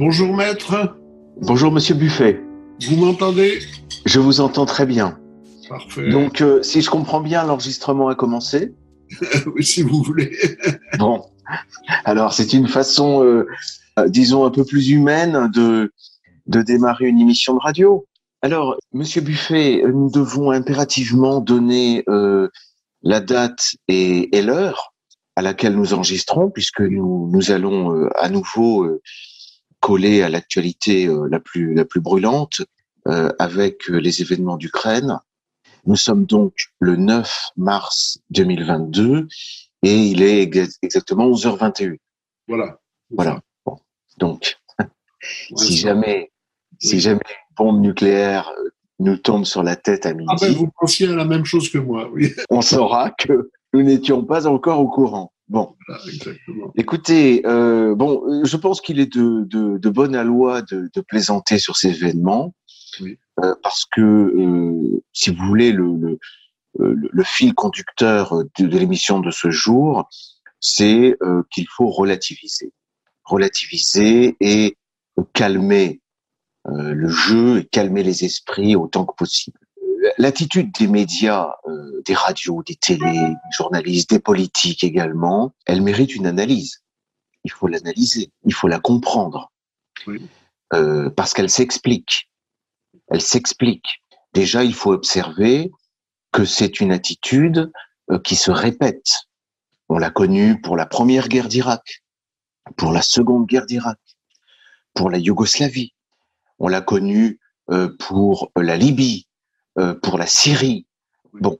Bonjour maître. Bonjour monsieur Buffet. Vous m'entendez? Je vous entends très bien. Parfait. Donc, euh, si je comprends bien, l'enregistrement a commencé? oui, si vous voulez. bon. Alors, c'est une façon, euh, euh, disons, un peu plus humaine de, de démarrer une émission de radio. Alors, monsieur Buffet, nous devons impérativement donner euh, la date et, et l'heure à laquelle nous enregistrons, puisque nous, nous allons euh, à nouveau euh, coller à l'actualité euh, la plus la plus brûlante euh, avec euh, les événements d'Ukraine. Nous sommes donc le 9 mars 2022 et il est ex- exactement 11h21. Voilà. Voilà. Bon. Donc, si jamais si jamais une bombe nucléaire nous tombe sur la tête à midi, Ah ben, vous pensiez à la même chose que moi, oui. on saura que nous n'étions pas encore au courant. Bon. Voilà, exactement. Écoutez, euh, bon, euh, je pense qu'il est de, de, de bonne aloi de, de plaisanter sur ces événements, Oui. euh, parce que, euh, si vous voulez, le, le, le, le fil conducteur de, de l'émission de ce jour, c'est euh, qu'il faut relativiser, relativiser et calmer euh, le jeu et calmer les esprits autant que possible. L'attitude des médias, euh, des radios, des télés, des journalistes, des politiques également, elle mérite une analyse. Il faut l'analyser, il faut la comprendre, Oui. Euh, parce qu'elle s'explique. Elle s'explique. Déjà, il faut observer que c'est une attitude euh, qui se répète. On l'a connue pour la première guerre d'Irak, pour la seconde guerre d'Irak, pour la Yougoslavie. On l'a connue euh, pour la Libye, euh, pour la Syrie. Bon,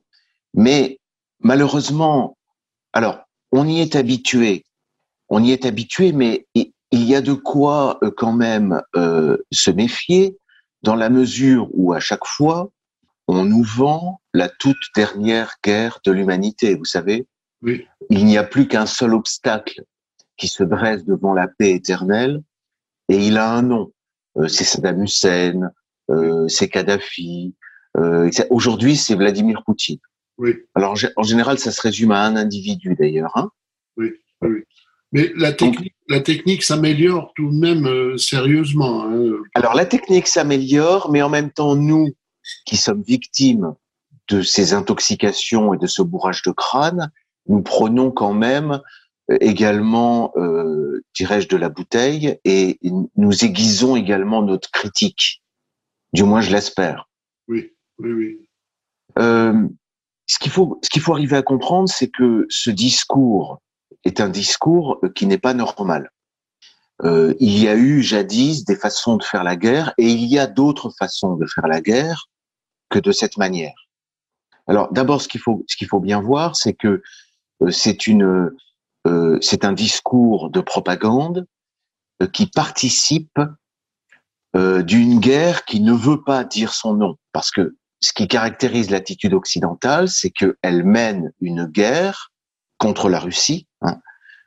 mais malheureusement, alors on y est habitué, on y est habitué, mais il y a de quoi euh, quand même euh, se méfier dans la mesure où à chaque fois on nous vend la toute dernière guerre de l'humanité. Vous savez, Oui. il n'y a plus qu'un seul obstacle qui se dresse devant la paix éternelle, et il a un nom. Euh, c'est Saddam Hussein, euh, c'est Kadhafi. Euh, Aujourd'hui, c'est Vladimir Poutine. Oui, Alors, en gé- en général, ça se résume à un individu d'ailleurs. Hein oui, oui. Mais la technique, la technique s'améliore tout de même euh, sérieusement. hein. Alors, la technique s'améliore, mais en même temps, nous, qui sommes victimes de ces intoxications et de ce bourrage de crâne, nous prenons quand même euh, également, euh, dirais-je, de la bouteille et nous aiguisons également notre critique. Du moins, je l'espère. Euh, ce qu'il faut, ce qu'il faut arriver à comprendre, c'est que ce discours est un discours qui n'est pas normal. Euh, il y a eu jadis des façons de faire la guerre et il y a d'autres façons de faire la guerre que de cette manière. Alors d'abord, ce qu'il faut, ce qu'il faut bien voir, c'est que euh, c'est une, c'est un discours de propagande qui participe d'une guerre qui ne veut pas dire son nom, parce que ce qui caractérise l'attitude occidentale, c'est qu'elle mène une guerre contre la Russie, hein,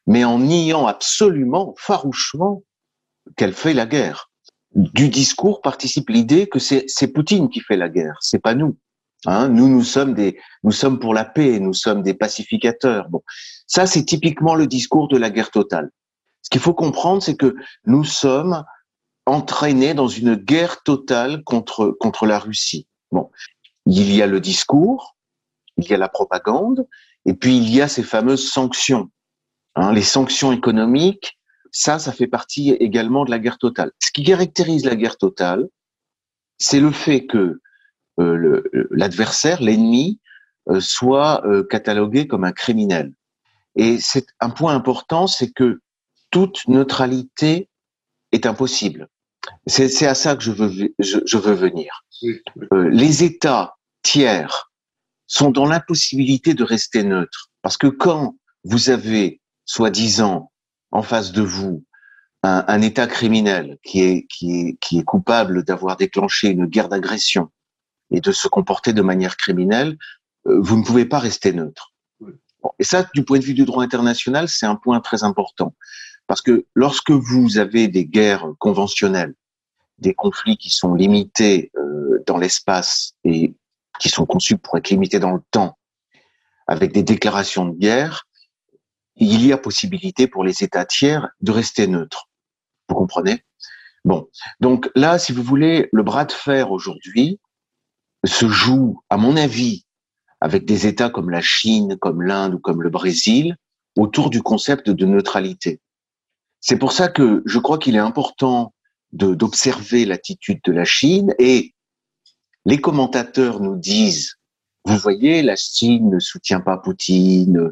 mais en niant absolument, farouchement, qu'elle fait la guerre. Du discours participe l'idée que c'est Poutine qui fait la guerre, c'est pas nous. Hein, nous, nous sommes des, nous sommes pour la paix, nous sommes des pacificateurs. Bon, ça c'est typiquement le discours de la guerre totale. Ce qu'il faut comprendre, c'est que nous sommes entraînés dans une guerre totale contre contre la Russie. Bon, il y a le discours, il y a la propagande, et puis il y a ces fameuses sanctions. Hein, les sanctions économiques, ça, ça fait partie également de la guerre totale. Ce qui caractérise la guerre totale, c'est le fait que euh, l'adversaire, l'ennemi, euh, soit euh, catalogué comme un criminel. Et c'est un point important, c'est que toute neutralité est impossible. C'est à ça que je veux, je veux venir. Euh, les États tiers sont dans l'impossibilité de rester neutres. Parce que quand vous avez, soi-disant, en face de vous, un, un État criminel qui est, qui est, qui est coupable d'avoir déclenché une guerre d'agression et de se comporter de manière criminelle, euh, vous ne pouvez pas rester neutre. Bon, et ça, du point de vue du droit international, c'est un point très important. Parce que lorsque vous avez des guerres conventionnelles, des conflits qui sont limités euh, dans l'espace et qui sont conçus pour être limités dans le temps, avec des déclarations de guerre, il y a possibilité pour les États tiers de rester neutres. Vous comprenez? Bon, donc là, si vous voulez, le bras de fer aujourd'hui se joue, à mon avis, avec des États comme la Chine, comme l'Inde ou comme le Brésil, autour du concept de neutralité. C'est pour ça que je crois qu'il est important d'observer l'attitude de la Chine et les commentateurs nous disent, vous voyez, la Chine ne soutient pas Poutine,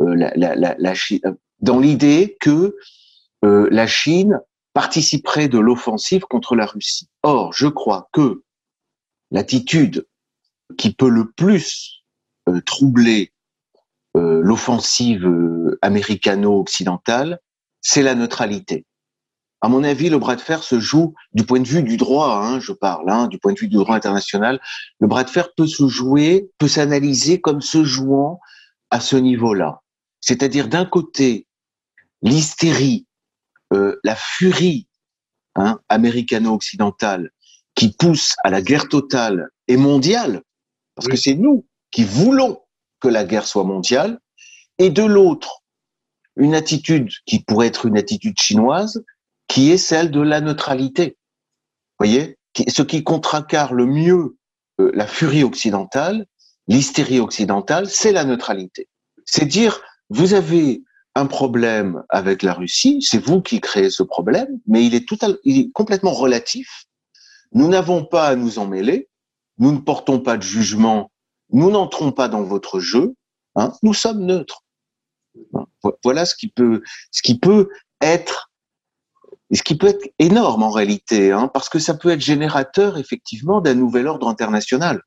euh, Chine, dans l'idée que euh, la Chine participerait de l'offensive contre la Russie. Or, je crois que l'attitude qui peut le plus euh, troubler euh, l'offensive euh, américano-occidentale, c'est la neutralité. À mon avis, le bras de fer se joue du point de vue du droit, hein, je parle, hein, du point de vue du droit international. Le bras de fer peut se jouer, peut s'analyser comme se jouant à ce niveau-là. C'est-à-dire d'un côté l'hystérie, euh, la furie hein, américano-occidentale qui pousse à la guerre totale et mondiale, parce que c'est nous qui voulons que la guerre soit mondiale, et de l'autre, une attitude qui pourrait être une attitude chinoise, qui est celle de la neutralité. voyez? Ce qui contracarre le mieux euh, la furie occidentale, l'hystérie occidentale, c'est la neutralité. C'est dire, vous avez un problème avec la Russie, c'est vous qui créez ce problème, mais il est, tout il est complètement relatif. Nous n'avons pas à nous en mêler, nous ne portons pas de jugement nous n'entrons pas dans votre jeu, hein, nous sommes neutres. Voilà ce qui peut, ce qui peut être, ce qui peut être énorme en réalité, hein, parce que ça peut être générateur effectivement d'un nouvel ordre international.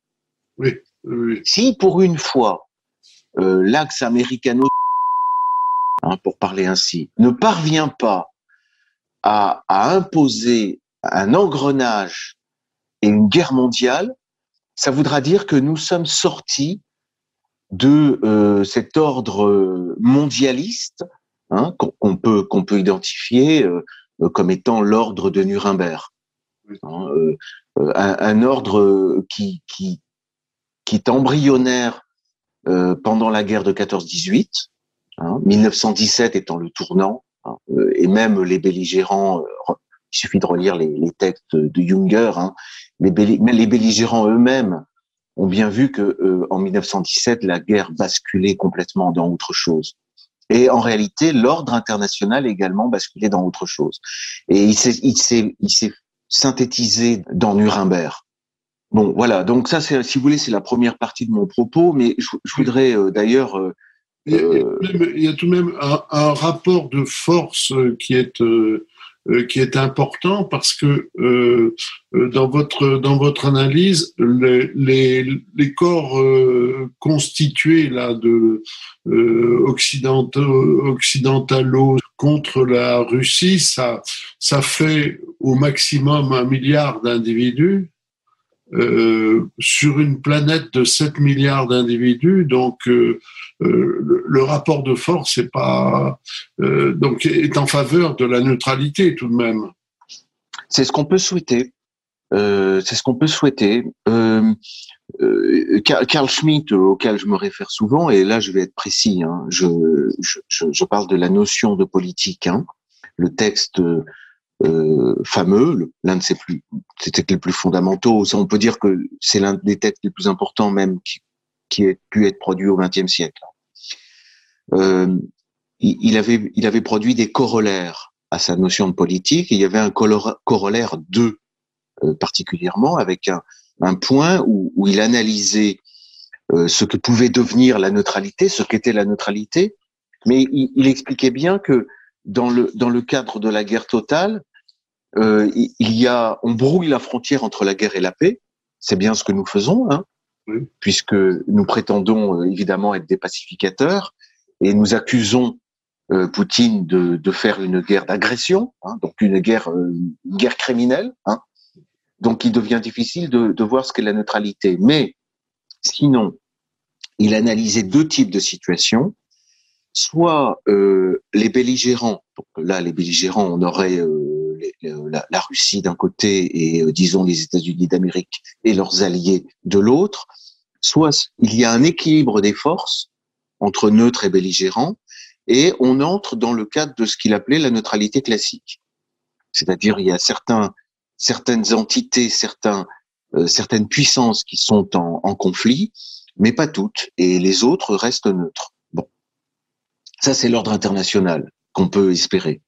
Oui, oui. Si pour une fois euh, l'axe américano, hein, pour parler ainsi, ne parvient pas à, à imposer un engrenage et une guerre mondiale, ça voudra dire que nous sommes sortis de euh, cet ordre mondialiste hein, qu'on peut qu'on peut identifier euh, comme étant l'ordre de Nuremberg, hein, euh, un, un, ordre qui qui qui est embryonnaire pendant la guerre de 14-18, hein, 1917 étant le tournant, hein, et même les belligérants. il suffit de relire les, les textes de Junger. Hein, les, belligérants eux-mêmes ont bien vu que euh, en 1917 la guerre basculait complètement dans autre chose. Et en réalité, l'ordre international également basculé dans autre chose. Et il s'est, il s'est, il s'est synthétisé dans Nuremberg. Bon, voilà. Donc ça, c'est, si vous voulez, c'est la première partie de mon propos. Mais je, voudrais euh, d'ailleurs. Euh, il, y a, tout de même un, un rapport de force qui est euh, qui est important parce que euh, euh, dans votre dans votre analyse les les, les corps euh, constitués là de euh, occidentaux occidentalo contre la Russie ça ça fait au maximum un milliard d'individus euh, sur une planète de 7 milliards d'individus, donc euh, euh, le, rapport de force est pas donc est en faveur de la neutralité tout de même. C'est ce qu'on peut souhaiter. c'est ce qu'on peut souhaiter. Carl Schmitt, auquel je me réfère souvent, et là je vais être précis, hein, je, parle de la notion de politique. Hein, le texte euh, fameux, l'un de ses plus, c'était les plus fondamentaux. on peut dire que c'est l'un des textes les plus importants même qui, qui ait pu être produit au XXe siècle. Euh, il, avait, il avait produit des corollaires à sa notion de politique. il y avait un corollaire 2 euh, particulièrement avec un, un point où, où, il analysait euh, ce que pouvait devenir la neutralité, ce qu'était la neutralité, mais il, il, expliquait bien que dans le, dans le cadre de la guerre totale, euh, il y a, on brouille la frontière entre la guerre et la paix. C'est bien ce que nous faisons, hein, puisque nous prétendons euh, évidemment être des pacificateurs et nous accusons euh, Poutine de, de, faire une guerre d'agression, hein, donc une guerre, euh, une guerre criminelle. Hein. Donc il devient difficile de, de voir ce qu'est la neutralité. Mais sinon, il analysait deux types de situations. Soit euh, les belligérants, donc là les belligérants, on aurait la, Russie d'un côté et euh, disons les États-Unis d'Amérique et leurs alliés de l'autre, soit il y a un équilibre des forces entre neutres et belligérants, et on entre dans le cadre de ce qu'il appelait la neutralité classique. C'est-à-dire il y a certains, certaines entités, certains, euh, certaines puissances qui sont en, en, conflit, mais pas toutes, et les autres restent neutres. Bon, ça c'est l'ordre international qu'on peut espérer.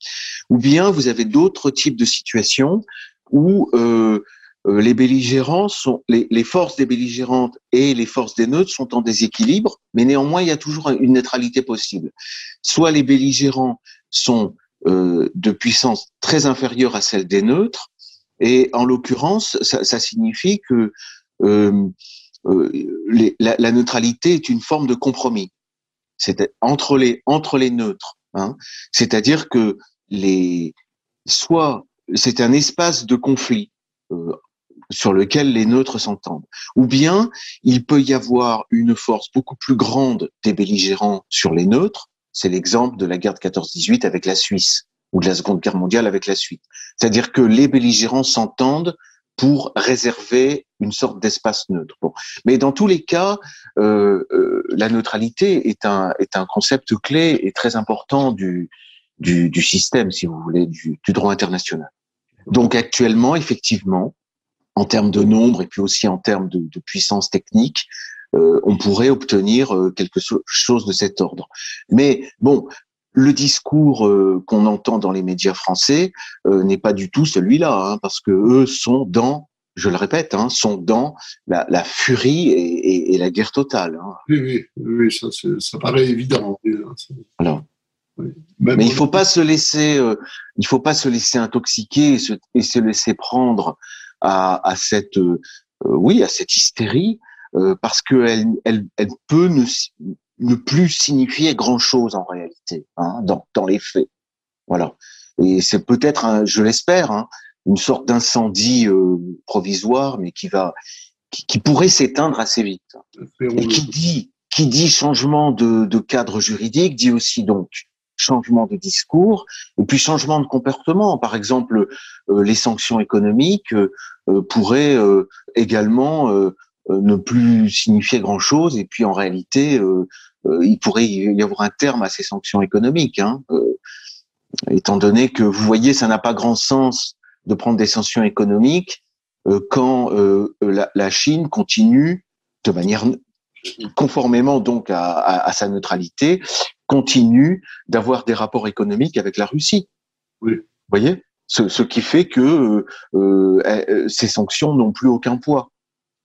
Ou bien vous avez d'autres types de situations où euh, euh, les belligérants sont, les, les, forces des belligérantes et les forces des neutres sont en déséquilibre, mais néanmoins il y a toujours une neutralité possible. Soit les belligérants sont euh, de puissance très inférieure à celle des neutres, et en l'occurrence, ça, ça, signifie que euh, euh, la, la, neutralité est une forme de compromis. C'est entre les entre les neutres. Hein. C'est-à-dire que les soit c'est un espace de conflit euh, sur lequel les neutres s'entendent. Ou bien il peut y avoir une force beaucoup plus grande des belligérants sur les neutres. C'est l'exemple de la guerre de 14-18 avec la Suisse ou de la Seconde Guerre mondiale avec la Suisse. C'est-à-dire que les belligérants s'entendent pour réserver une sorte d'espace neutre. Bon. Mais dans tous les cas, euh, euh, la neutralité est un, est un concept clé et très important du, du, du système, si vous voulez, du, du droit international. Donc actuellement, effectivement, en termes de nombre et puis aussi en termes de, puissance technique, euh, on pourrait obtenir euh, quelque chose de cet ordre. Mais bon, le discours euh, qu'on entend dans les médias français euh, n'est pas du tout celui-là, hein, parce que eux sont dans, je le répète, hein, sont dans la, la furie et, et, et, la guerre totale. Hein. Oui, oui, oui, ça, ça paraît évident. Alors. Oui. Mais il faut pas se laisser, euh, il faut pas se laisser intoxiquer et se, et se laisser prendre à, à cette, euh, oui, à cette hystérie, euh, parce qu'elle, elle, elle peut ne, ne plus signifier grand-chose en réalité, hein, dans, dans les faits. Voilà. Et c'est peut-être, je l'espère, hein, une sorte d'incendie euh, provisoire, mais qui va, qui, qui pourrait s'éteindre assez vite. Et qui dit, qui dit changement de, de cadre juridique, dit aussi donc changement de discours et puis changement de comportement. Par exemple, euh, les sanctions économiques euh, pourraient euh, également euh, ne plus signifier grand-chose et puis en réalité, euh, il pourrait y avoir un terme à ces sanctions économiques. Hein, étant donné que vous voyez, ça n'a pas grand sens de prendre des sanctions économiques quand la, la, Chine continue de manière conformément donc à, à, à sa neutralité, continue d'avoir des rapports économiques avec la Russie. Oui. Vous voyez? Ce, ce, qui fait que euh, ces sanctions n'ont plus aucun poids.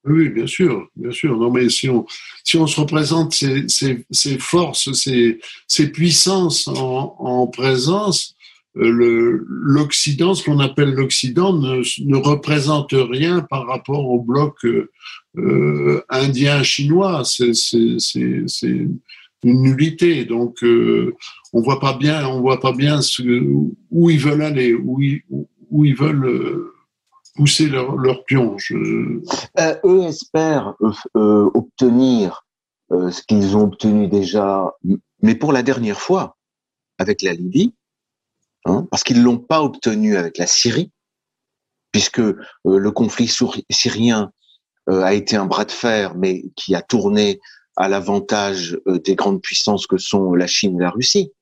Oui, bien sûr, bien sûr. Non, mais si on, si on se représente ces, ces, ces forces, ces, ces puissances en, en présence, l'Occident, ce qu'on appelle l'Occident, ne, représente rien par rapport au bloc euh, indien-chinois. C'est une nullité. Donc, euh, on voit pas bien, on voit pas bien où ils veulent aller, où ils, où ils veulent euh, pousser leur, leur pion. Je... Euh, eux espèrent euh, obtenir ce qu'ils ont obtenu déjà, mais pour la dernière fois avec la Libye, hein, parce qu'ils l'ont pas obtenu avec la Syrie, puisque le conflit syrien a été un bras de fer, mais qui a tourné à l'avantage euh, des grandes puissances que sont la Chine et la Russie.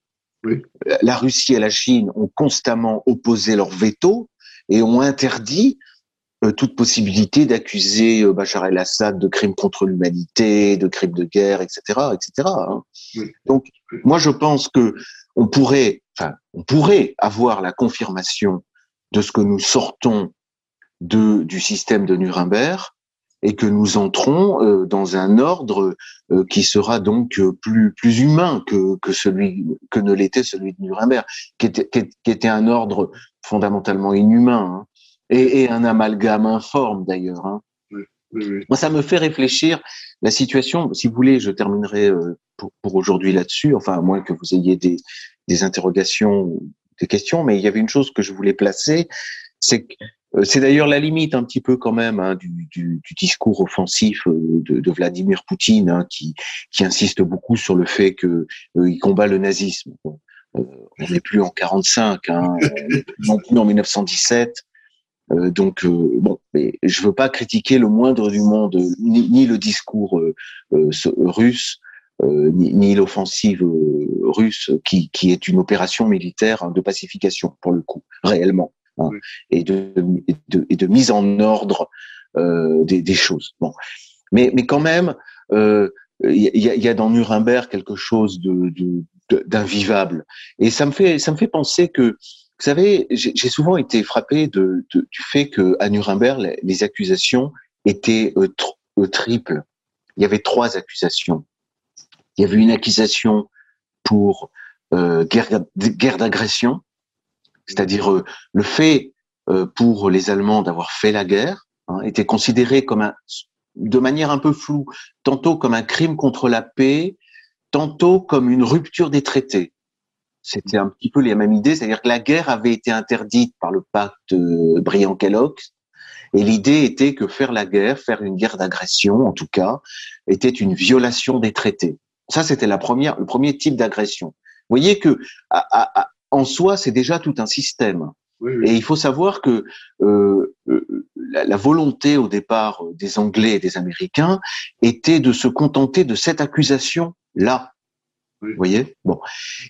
Oui. La Russie et la Chine ont constamment opposé leur veto et ont interdit euh, toute possibilité d'accuser euh, Bachar el-Assad de crimes contre l'humanité, de crimes de guerre, etc., etc. Hein. Oui. Donc, moi, je pense que on pourrait, enfin, on pourrait avoir la confirmation de ce que nous sortons de du système de Nuremberg et que nous entrons euh, dans un ordre euh, qui sera donc euh, plus plus humain que que celui que ne l'était celui de Nuremberg, qui était qui, était un ordre fondamentalement inhumain hein, et, et, un amalgame informe d'ailleurs. Hein. Oui, oui, oui. Moi, ça me fait réfléchir la situation. Si vous voulez, je terminerai pour, pour aujourd'hui là-dessus. Enfin, à moins que vous ayez des des interrogations, des questions, mais il y avait une chose que je voulais placer, c'est que euh, c'est d'ailleurs la limite un petit peu quand même hein, du, du, du, discours offensif euh, de, de Vladimir Poutine, hein, qui, qui, insiste beaucoup sur le fait que euh, il combat le nazisme. Bon, euh, on n'est plus en 45, hein, non plus en 1917. Euh, donc bon, mais je veux pas critiquer le moindre du monde, ni, ni le discours russe, ni, ni l'offensive russe, qui, qui est une opération militaire hein, de pacification pour le coup, réellement hein, et, de, et, de, et, de, mise en ordre euh, des, des, choses. Bon, mais mais quand même, il y, a, y, a, dans Nuremberg quelque chose de, d'invivable. Et ça me fait ça me fait penser que vous savez, j'ai souvent été frappé du fait que à Nuremberg les, accusations étaient euh, euh, triples. Il y avait trois accusations. Il y avait une accusation pour euh, guerre, d'agression, c'est-à-dire le fait pour les Allemands d'avoir fait la guerre hein, était considéré comme un, de manière un peu floue, tantôt comme un crime contre la paix, tantôt comme une rupture des traités. C'était un petit peu les mêmes idées, c'est-à-dire que la guerre avait été interdite par le pacte Briand-Kellogg, et l'idée était que faire la guerre, faire une guerre d'agression, en tout cas, était une violation des traités. Ça, c'était la première, le premier type d'agression. Vous voyez que à, à, en soi, c'est déjà tout un système. Oui, oui. Et il faut savoir que euh, euh, la, la, volonté au départ des Anglais et des Américains était de se contenter de cette accusation-là. Oui. Vous voyez? Bon.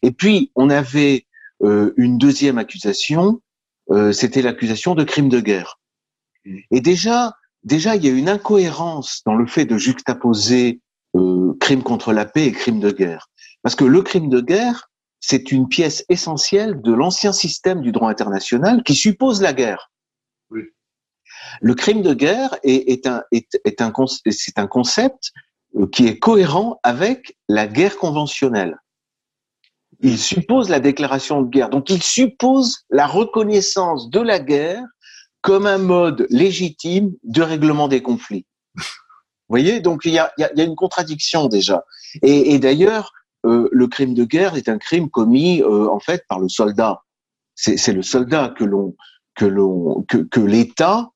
Et puis on avait euh, une deuxième accusation, euh, c'était l'accusation de crime de guerre. Et déjà, déjà, il y a une incohérence dans le fait de juxtaposer euh, crime contre la paix et crime de guerre. Parce que le crime de guerre, c'est une pièce essentielle de l'ancien système du droit international qui suppose la guerre. Oui. Le crime de guerre est, est un, est, est un, c'est un concept qui est cohérent avec la guerre conventionnelle. Il suppose la déclaration de guerre. Donc, il suppose la reconnaissance de la guerre comme un mode légitime de règlement des conflits. Vous voyez, donc il y a, y a, une contradiction déjà. Et, et d'ailleurs, euh, le crime de guerre est un crime commis euh, en fait par le soldat. C'est le soldat que l'on que l'on que, que l'État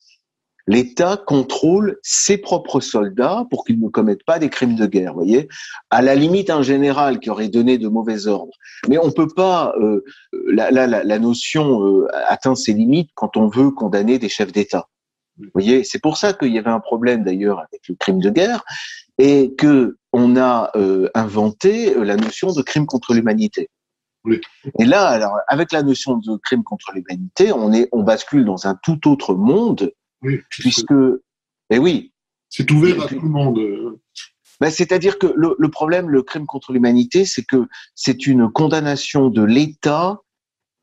l'État contrôle ses propres soldats pour qu'ils ne commettent pas des crimes de guerre. Voyez, à la limite un général qui aurait donné de mauvais ordres, mais on peut pas. Euh, la, la, la, notion euh, atteint ses limites quand on veut condamner des chefs d'État. Vous voyez, c'est pour ça qu'il y avait un problème d'ailleurs avec le crime de guerre et que on a euh, inventé la notion de crime contre l'humanité. Oui. Et là, alors, avec la notion de crime contre l'humanité, on est, on bascule dans un tout autre monde oui, puisque, eh oui. C'est ouvert à tout le monde. Ben, C'est-à-dire que le, le, problème, le crime contre l'humanité, c'est que c'est une condamnation de l'État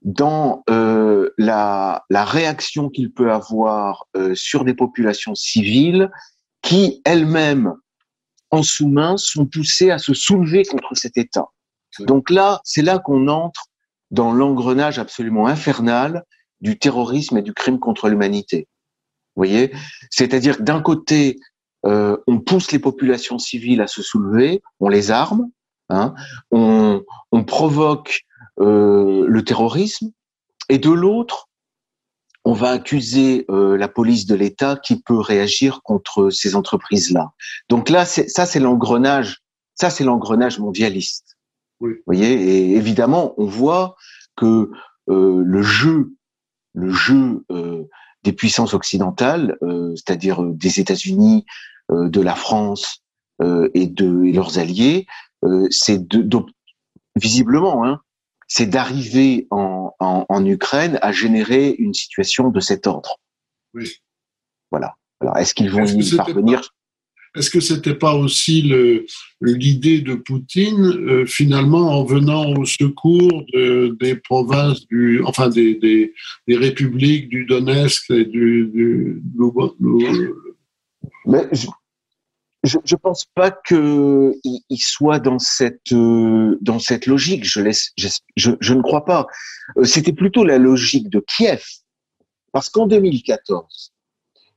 dans euh, la, la, réaction qu'il peut avoir euh, sur des populations civiles qui elles-mêmes, en sous-main, sont poussées à se soulever contre cet État. Donc là, c'est là qu'on entre dans l'engrenage absolument infernal du terrorisme et du crime contre l'humanité voyez C'est-à-dire que d'un côté, euh, on pousse les populations civiles à se soulever, on les arme, hein, on, on, provoque euh, le terrorisme, et de l'autre, on va accuser euh, la police de l'État qui peut réagir contre ces entreprises-là. Donc là, ça c'est l'engrenage, ça c'est l'engrenage mondialiste. Oui. Vous voyez, et évidemment, on voit que euh, le jeu, le jeu euh, des puissances occidentales, euh, c'est-à-dire euh, des États-Unis, euh, de la France et de et leurs alliés, c'est de, visiblement, hein, c'est d'arriver en, en, en, Ukraine à générer une situation de cet ordre. Oui. Voilà. Alors, est-ce qu'ils vont est y parvenir? Est-ce que c'était pas aussi l'idée de Poutine euh, finalement en venant au secours de, des provinces enfin des, républiques du Donetsk et du, du, Mais je, je, pense pas que il soit dans cette euh, dans cette logique. Je ne crois pas. Euh, c'était plutôt la logique de Kiev, parce qu'en 2014,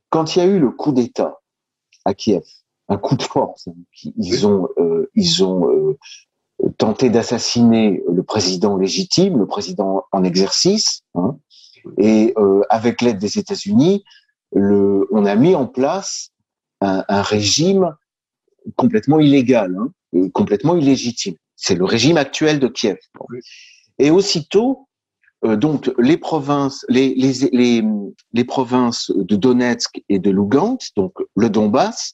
quand il y a eu le coup d'État à Kiev, un coup de force. Ils ont, euh, ils ont euh, tenté d'assassiner le président légitime, le président en exercice, hein, et euh, avec l'aide des États-Unis, le, on a mis en place un, un régime complètement illégal, hein, complètement illégitime. C'est le régime actuel de Kiev. Et aussitôt, donc les provinces, les, les, les, les, provinces de Donetsk et de Lugansk, donc le Donbass,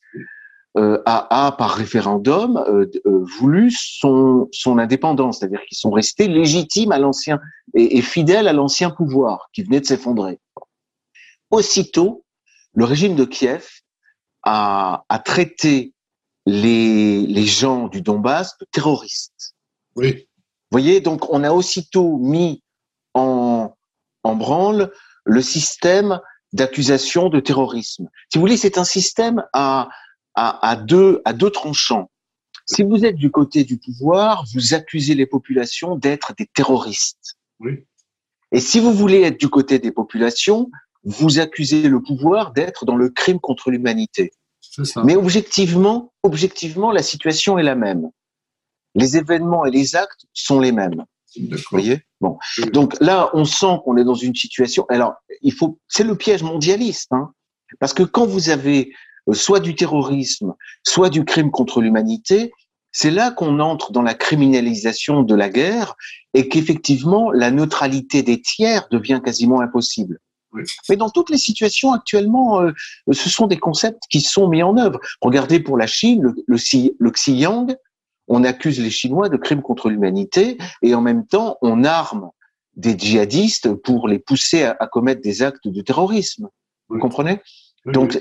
euh, a, a, par référendum euh, euh, voulu son, son indépendance, c'est-à-dire qu'ils sont restés légitimes à l'ancien et, et, fidèles à l'ancien pouvoir qui venait de s'effondrer. aussitôt, le régime de Kiev a, a traité les, les gens du Donbass de terroristes. Oui. Vous voyez, donc on a aussitôt mis en, en branle le système d'accusation de terrorisme. Si vous voulez, c'est un système à, à, à, deux, à deux tranchants. Si vous êtes du côté du pouvoir, vous accusez les populations d'être des terroristes. Oui. Et si vous voulez être du côté des populations, vous accusez le pouvoir d'être dans le crime contre l'humanité. Mais objectivement, objectivement, la situation est la même. Les événements et les actes sont les mêmes. Vous voyez? Bon. Donc là, on sent qu'on est dans une situation. Alors, il faut. C'est le piège mondialiste, hein, parce que quand vous avez soit du terrorisme, soit du crime contre l'humanité, c'est là qu'on entre dans la criminalisation de la guerre et qu'effectivement la neutralité des tiers devient quasiment impossible. Oui. Mais dans toutes les situations actuellement, euh, ce sont des concepts qui sont mis en œuvre. Regardez pour la Chine, le, le, Xi- le on accuse les Chinois de crimes contre l'humanité et en même temps on arme des djihadistes pour les pousser à, à commettre des actes de terrorisme. Vous comprenez? Donc oui.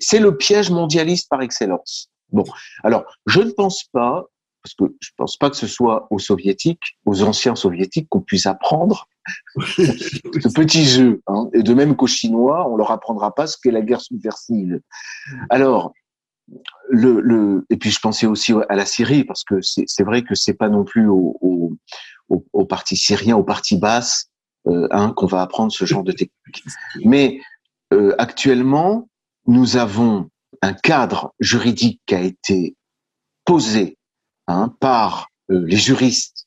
c'est- le piège mondialiste par excellence. Bon, alors je ne pense pas, parce que je pense pas que ce soit aux soviétiques, aux anciens soviétiques, qu'on puisse apprendre ce petit jeu. Hein. Et de même qu'aux Chinois, on leur apprendra pas ce qu'est la guerre subversive. Alors, le, le, et puis je pensais aussi à la Syrie parce que c'est c'est vrai que c'est pas non plus au, au, au, au parti syrien, au parti basse, euh, hein, qu'on va apprendre ce genre de technique. Mais euh, actuellement, nous avons un cadre juridique qui a été posé hein, par euh, les juristes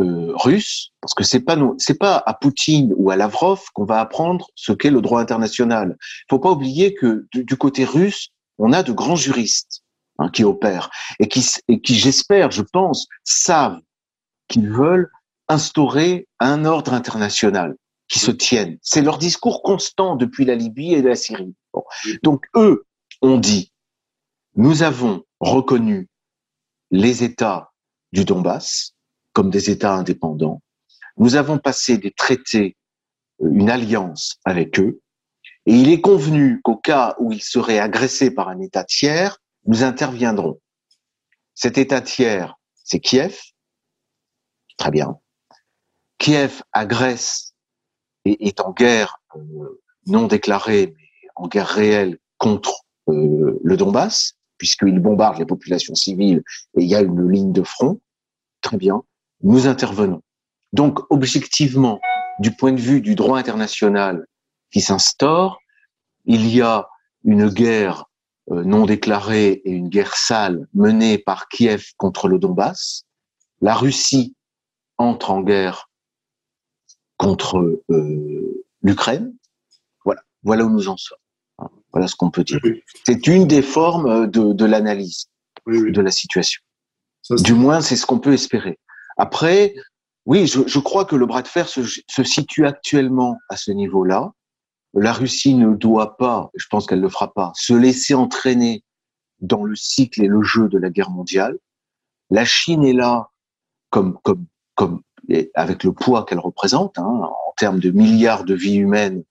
euh, russes, parce que c'est pas pas à Poutine ou à Lavrov qu'on va apprendre ce qu'est le droit international. Il faut pas oublier que du, côté russe, on a de grands juristes hein, qui opèrent et qui, et qui, j'espère, je pense, savent qu'ils veulent instaurer un ordre international qui se tienne. C'est leur discours constant depuis la Libye et la Syrie. Bon. Donc eux ont dit, nous avons reconnu les États du Donbass comme des États indépendants. Nous avons passé des traités, euh, une alliance avec eux, et il est convenu qu'au cas où ils seraient agressés par un État tiers, nous interviendrons. Cet État tiers, c'est Kiev. Très bien. Kiev agresse et est en guerre euh, non déclarée, mais en guerre réelle contre euh, le Donbass, puisqu'il bombarde les populations civiles et il y a une ligne de front. Très bien. Nous intervenons. Donc, objectivement, du point de vue du droit international qui s'instaure, il y a une guerre euh, non déclarée et une guerre sale menée par Kiev contre le Donbass. La Russie entre en guerre contre euh, l'Ukraine. Voilà, voilà où nous en sommes. Voilà ce qu'on peut dire. Oui, C'est une des formes de, de l'analyse oui, oui. de la situation. Ça, Du moins, c'est ce qu'on peut espérer. Après, oui, je, je crois que le bras de fer se, se situe actuellement à ce niveau-là. La Russie ne doit pas, je pense qu'elle ne le fera pas, se laisser entraîner dans le cycle et le jeu de la guerre mondiale. La Chine est là comme, comme, comme, et avec le poids qu'elle représente, hein, en termes de milliards de vies humaines,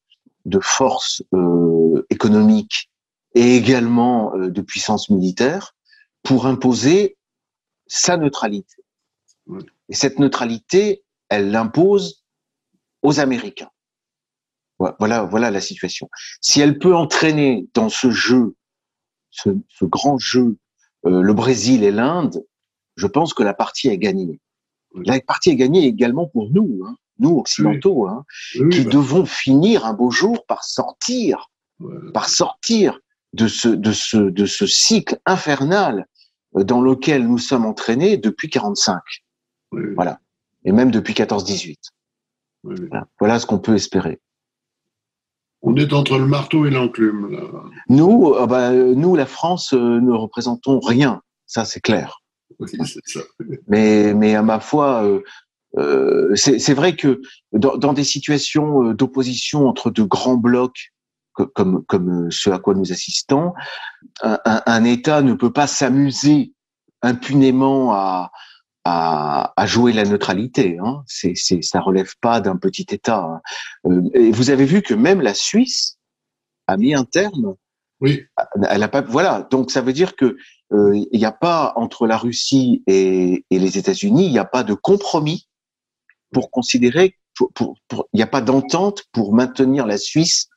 de force euh, économique et également euh, de puissance militaire, pour imposer sa neutralité. Et cette neutralité, elle l'impose aux Américains. Voilà, voilà, voilà la situation. Si elle peut entraîner dans ce jeu, ce, ce grand jeu, euh, le Brésil et l'Inde, je pense que la partie est gagnée. La partie est gagnée également pour nous, hein, nous occidentaux, hein, Oui, qui bah, devons finir un beau jour par sortir par sortir de ce, de ce, de ce cycle infernal euh, dans lequel nous sommes entraînés depuis 45 Oui, oui. Voilà. et même depuis 14-18. Oui, oui. Voilà. Voilà ce qu'on peut espérer. On est entre le marteau et l'enclume. Nous, euh, bah, euh, nous, la France, euh, ne représentons rien. Ça, c'est clair. Oui, c'est ça. Mais, mais à ma foi, euh, euh, c'est vrai que dans, dans des situations euh, d'opposition entre de grands blocs co- comme, comme ce à quoi nous assistons, un, État ne peut pas s'amuser impunément à, à, à jouer la neutralité. Hein. C'est, c'est, ça relève pas d'un petit État. hein. Et vous avez vu que même la Suisse a mis un terme. Oui. Elle a pas. Voilà. Donc ça veut dire que il n'y a pas entre la Russie et, et les États-Unis, il n'y a pas de compromis pour considérer. Il pour, pour, n'y a pas d'entente pour maintenir la Suisse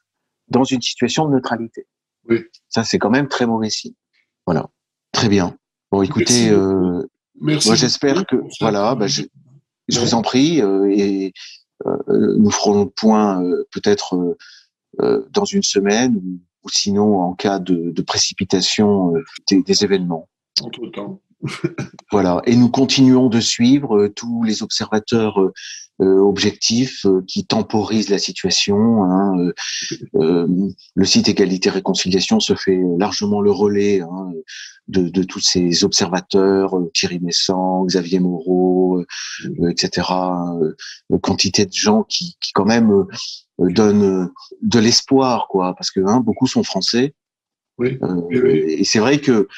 dans une situation de neutralité. Oui. Ça, c'est quand même très mauvais signe. Voilà. Très bien. Bon, écoutez, Merci. euh, Merci. moi j'espère que voilà, bah, je, vous en prie, euh, et euh, nous ferons le point euh, peut-être euh, euh, dans une semaine ou, ou sinon en cas de, de précipitation euh, des, des événements. Entre temps. Voilà. Et nous continuons de suivre euh, tous les observateurs euh, objectifs euh, qui temporisent la situation. hein, euh, euh, le site Égalité Réconciliation se fait largement le relais hein, de, de tous ces observateurs, Thierry Messant, Xavier Moreau, euh, etc. euh, quantité de gens qui, qui quand même donnent de l'espoir, quoi, parce que hein, beaucoup sont français. Oui. Oui, oui. Et c'est vrai que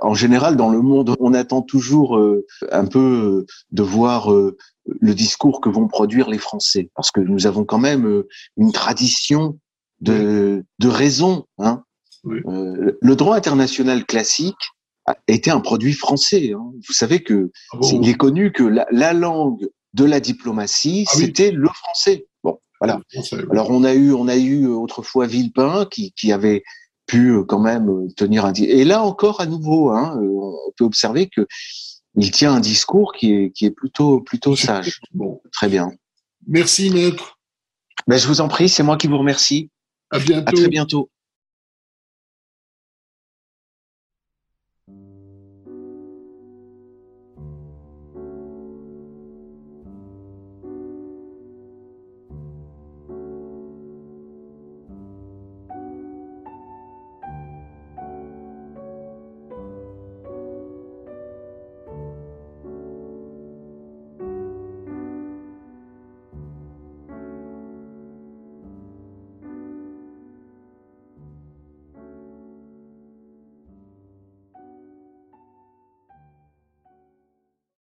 en général, dans le monde, on attend toujours euh, un peu euh, de voir euh, le discours que vont produire les Français, parce que nous avons quand même euh, une tradition de, de raison. Hein. Oui. Euh, le droit international classique a été un produit français. Hein. Vous savez que Ah bon il est connu que la, la langue de la diplomatie, Ah oui. c'était le français. Bon, voilà. Français, oui. Alors on a eu, on a eu euh, autrefois Villepin qui, qui avait pu euh, quand même euh, tenir un di- et là encore à nouveau, hein, euh, on peut observer que il tient un discours qui est qui est plutôt plutôt sage. Bon. Très bien. Merci, maître. Ben, je vous en prie, c'est moi qui vous remercie. À À bientôt. très bientôt.